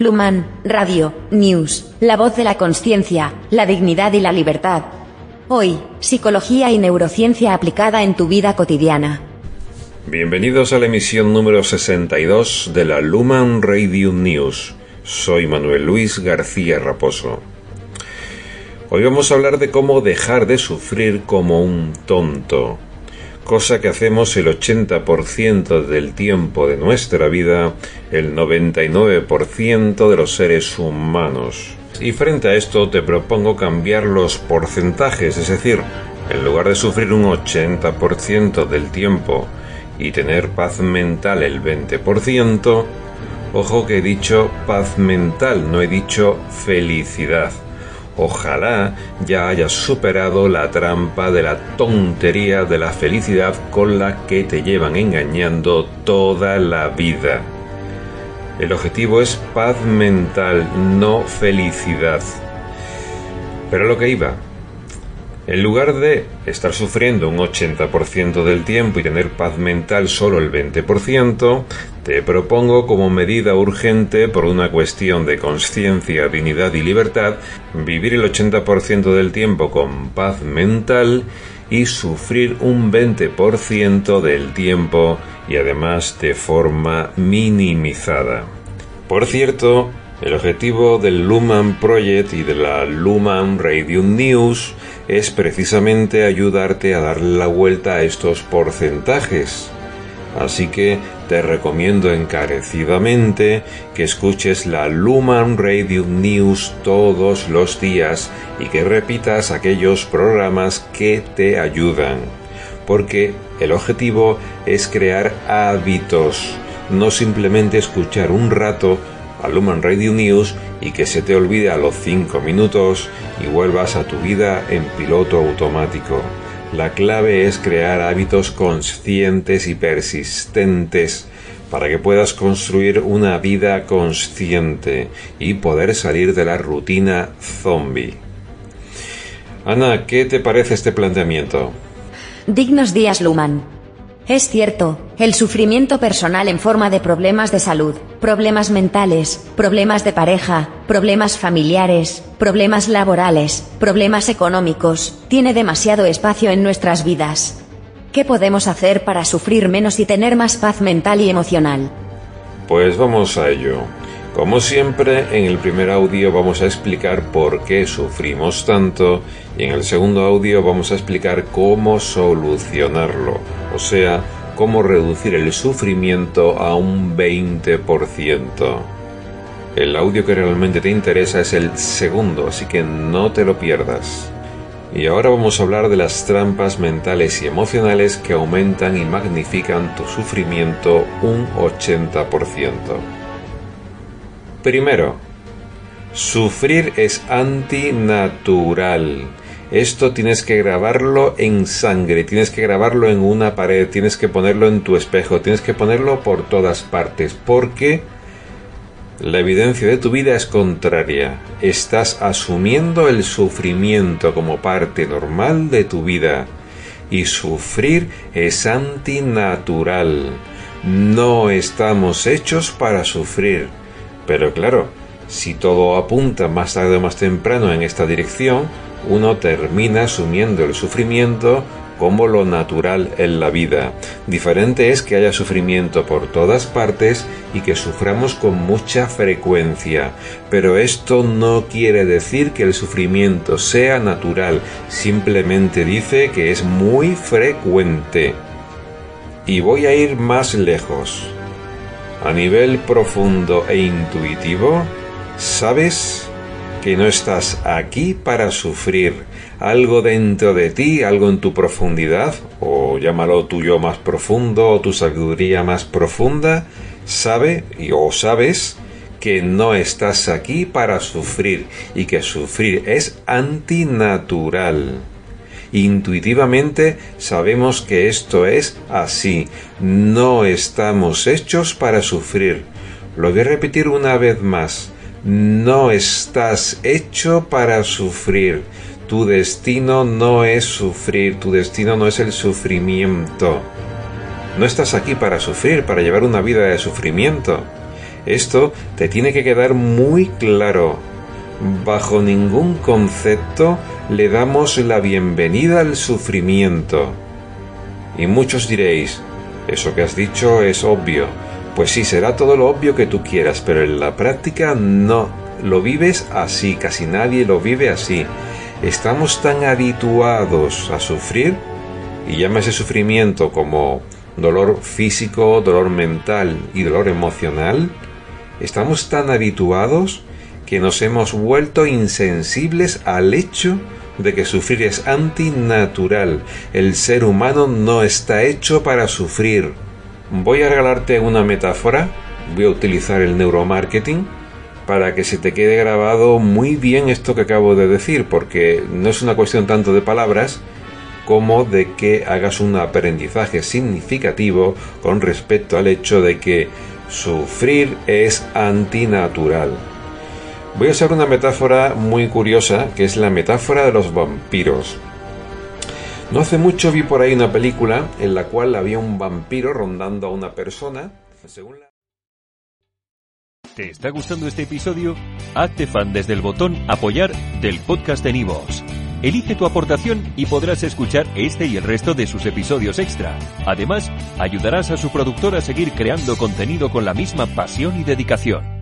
Luman, Radio, News, la voz de la conciencia, la dignidad y la libertad. Hoy, psicología y neurociencia aplicada en tu vida cotidiana. Bienvenidos a la emisión número 62 de la Luman Radio News. Soy Manuel Luis García Raposo. Hoy vamos a hablar de cómo dejar de sufrir como un tonto cosa que hacemos el 80% del tiempo de nuestra vida, el 99% de los seres humanos. Y frente a esto te propongo cambiar los porcentajes, es decir, en lugar de sufrir un 80% del tiempo y tener paz mental el 20%, ojo que he dicho paz mental, no he dicho felicidad. Ojalá ya hayas superado la trampa de la tontería de la felicidad con la que te llevan engañando toda la vida. El objetivo es paz mental, no felicidad. Pero lo que iba, en lugar de estar sufriendo un 80% del tiempo y tener paz mental solo el 20%, te propongo como medida urgente por una cuestión de conciencia, dignidad y libertad, vivir el 80% del tiempo con paz mental y sufrir un 20% del tiempo y además de forma minimizada. Por cierto, el objetivo del Luman Project y de la Luman Radio News es precisamente ayudarte a darle la vuelta a estos porcentajes. Así que te recomiendo encarecidamente que escuches la Luman Radio News todos los días y que repitas aquellos programas que te ayudan. Porque el objetivo es crear hábitos, no simplemente escuchar un rato a Luman Radio News y que se te olvide a los 5 minutos y vuelvas a tu vida en piloto automático. La clave es crear hábitos conscientes y persistentes para que puedas construir una vida consciente y poder salir de la rutina zombie. Ana, ¿qué te parece este planteamiento? Dignos días, Luman. Es cierto, el sufrimiento personal en forma de problemas de salud, problemas mentales, problemas de pareja, problemas familiares, problemas laborales, problemas económicos, tiene demasiado espacio en nuestras vidas. ¿Qué podemos hacer para sufrir menos y tener más paz mental y emocional? Pues vamos a ello. Como siempre, en el primer audio vamos a explicar por qué sufrimos tanto y en el segundo audio vamos a explicar cómo solucionarlo, o sea, cómo reducir el sufrimiento a un 20%. El audio que realmente te interesa es el segundo, así que no te lo pierdas. Y ahora vamos a hablar de las trampas mentales y emocionales que aumentan y magnifican tu sufrimiento un 80%. Primero, sufrir es antinatural. Esto tienes que grabarlo en sangre, tienes que grabarlo en una pared, tienes que ponerlo en tu espejo, tienes que ponerlo por todas partes, porque la evidencia de tu vida es contraria. Estás asumiendo el sufrimiento como parte normal de tu vida. Y sufrir es antinatural. No estamos hechos para sufrir. Pero claro, si todo apunta más tarde o más temprano en esta dirección, uno termina asumiendo el sufrimiento como lo natural en la vida. Diferente es que haya sufrimiento por todas partes y que suframos con mucha frecuencia. Pero esto no quiere decir que el sufrimiento sea natural, simplemente dice que es muy frecuente. Y voy a ir más lejos. A nivel profundo e intuitivo, sabes que no estás aquí para sufrir. Algo dentro de ti, algo en tu profundidad, o llámalo tu yo más profundo o tu sabiduría más profunda, sabe o sabes que no estás aquí para sufrir y que sufrir es antinatural. Intuitivamente sabemos que esto es así. No estamos hechos para sufrir. Lo voy a repetir una vez más. No estás hecho para sufrir. Tu destino no es sufrir, tu destino no es el sufrimiento. No estás aquí para sufrir, para llevar una vida de sufrimiento. Esto te tiene que quedar muy claro. Bajo ningún concepto le damos la bienvenida al sufrimiento. Y muchos diréis, eso que has dicho es obvio. Pues sí, será todo lo obvio que tú quieras, pero en la práctica no. Lo vives así, casi nadie lo vive así. Estamos tan habituados a sufrir, y llama ese sufrimiento como dolor físico, dolor mental y dolor emocional, Estamos tan habituados que nos hemos vuelto insensibles al hecho de que sufrir es antinatural. El ser humano no está hecho para sufrir. Voy a regalarte una metáfora, voy a utilizar el neuromarketing para que se te quede grabado muy bien esto que acabo de decir, porque no es una cuestión tanto de palabras como de que hagas un aprendizaje significativo con respecto al hecho de que Sufrir es antinatural. Voy a usar una metáfora muy curiosa, que es la metáfora de los vampiros. No hace mucho vi por ahí una película en la cual había un vampiro rondando a una persona. ¿Te está gustando este episodio? Hazte fan desde el botón apoyar del podcast de Nivos. Elige tu aportación y podrás escuchar este y el resto de sus episodios extra. Además, ayudarás a su productor a seguir creando contenido con la misma pasión y dedicación.